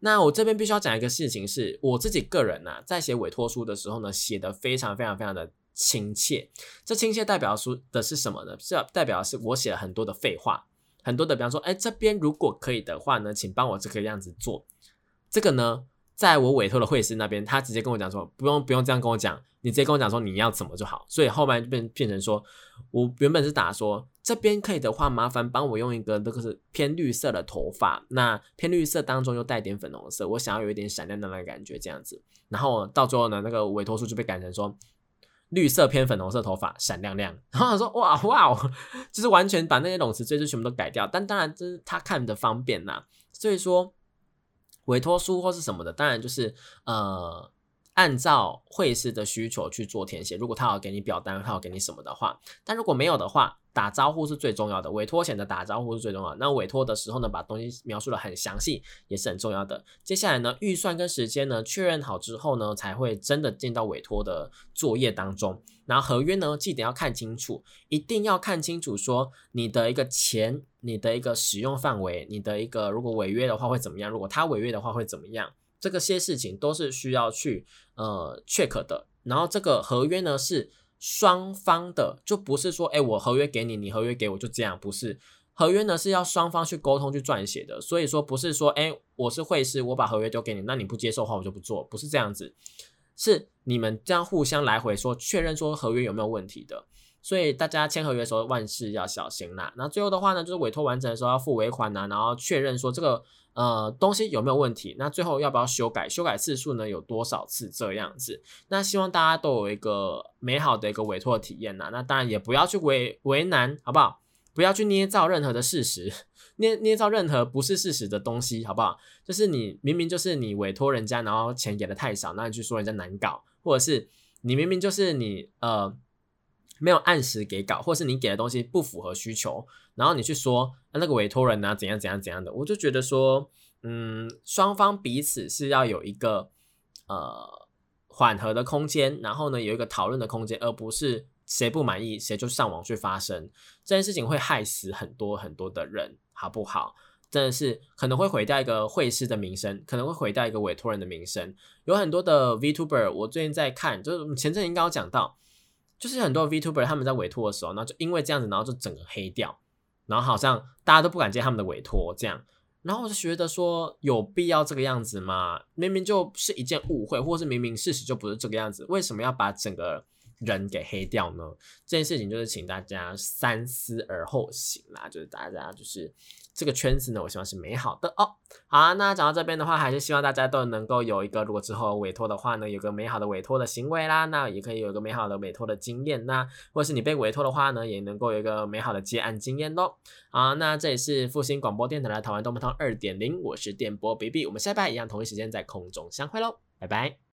Speaker 1: 那我这边必须要讲一个事情，是我自己个人呢，在写委托书的时候呢，写的非常非常非常的亲切。这亲切代表出的是什么呢？是代表是我写了很多的废话。很多的，比方说，哎，这边如果可以的话呢，请帮我这个样子做。这个呢，在我委托的会师那边，他直接跟我讲说，不用不用这样跟我讲，你直接跟我讲说你要怎么就好。所以后面就变变成说，我原本是打说这边可以的话，麻烦帮我用一个那个是偏绿色的头发，那偏绿色当中又带点粉红色，我想要有一点闪亮亮的感觉这样子。然后到最后呢，那个委托书就被改成说绿色偏粉红色头发闪亮亮。然后他说哇哇，就是完全把那些笼词赘字全部都改掉。但当然这是他看的方便呐，所以说。委托书或是什么的，当然就是呃，按照会师的需求去做填写。如果他要给你表单，他要给你什么的话，但如果没有的话，打招呼是最重要的。委托前的打招呼是最重要。那委托的时候呢，把东西描述的很详细，也是很重要的。接下来呢，预算跟时间呢确认好之后呢，才会真的进到委托的作业当中。然后合约呢，记得要看清楚，一定要看清楚，说你的一个钱，你的一个使用范围，你的一个如果违约的话会怎么样？如果他违约的话会怎么样？这个些事情都是需要去呃 check 的。然后这个合约呢是双方的，就不是说哎我合约给你，你合约给我就这样，不是合约呢是要双方去沟通去撰写的。所以说不是说哎我是会师，我把合约丢给你，那你不接受的话我就不做，不是这样子。是你们这样互相来回说确认说合约有没有问题的，所以大家签合约的时候万事要小心啦。那最后的话呢，就是委托完成的时候要付尾款呐，然后确认说这个呃东西有没有问题。那最后要不要修改？修改次数呢有多少次这样子？那希望大家都有一个美好的一个委托体验呐。那当然也不要去为为难，好不好？不要去捏造任何的事实。捏捏造任何不是事实的东西，好不好？就是你明明就是你委托人家，然后钱给的太少，那你去说人家难搞，或者是你明明就是你呃没有按时给稿，或是你给的东西不符合需求，然后你去说那个委托人呢怎样怎样怎样的，我就觉得说，嗯，双方彼此是要有一个呃缓和的空间，然后呢有一个讨论的空间，而不是谁不满意谁就上网去发声，这件事情会害死很多很多的人。好不好？真的是可能会毁掉一个会师的名声，可能会毁掉一个委托人的名声。有很多的 Vtuber，我最近在看，就是前阵应该有讲到，就是很多 Vtuber 他们在委托的时候，那就因为这样子，然后就整个黑掉，然后好像大家都不敢接他们的委托，这样。然后我就觉得说，有必要这个样子吗？明明就是一件误会，或是明明事实就不是这个样子，为什么要把整个？人给黑掉呢？这件事情就是请大家三思而后行啦。就是大家就是这个圈子呢，我希望是美好的哦。好啊，那讲到这边的话，还是希望大家都能够有一个，如果之后委托的话呢，有个美好的委托的行为啦。那也可以有一个美好的委托的经验那或者是你被委托的话呢，也能够有一个美好的接案经验咯。好，那这里是复兴广播电台的台湾动漫汤二点零，我是电波 B B，我们下拜一样同一时间在空中相会喽，拜拜。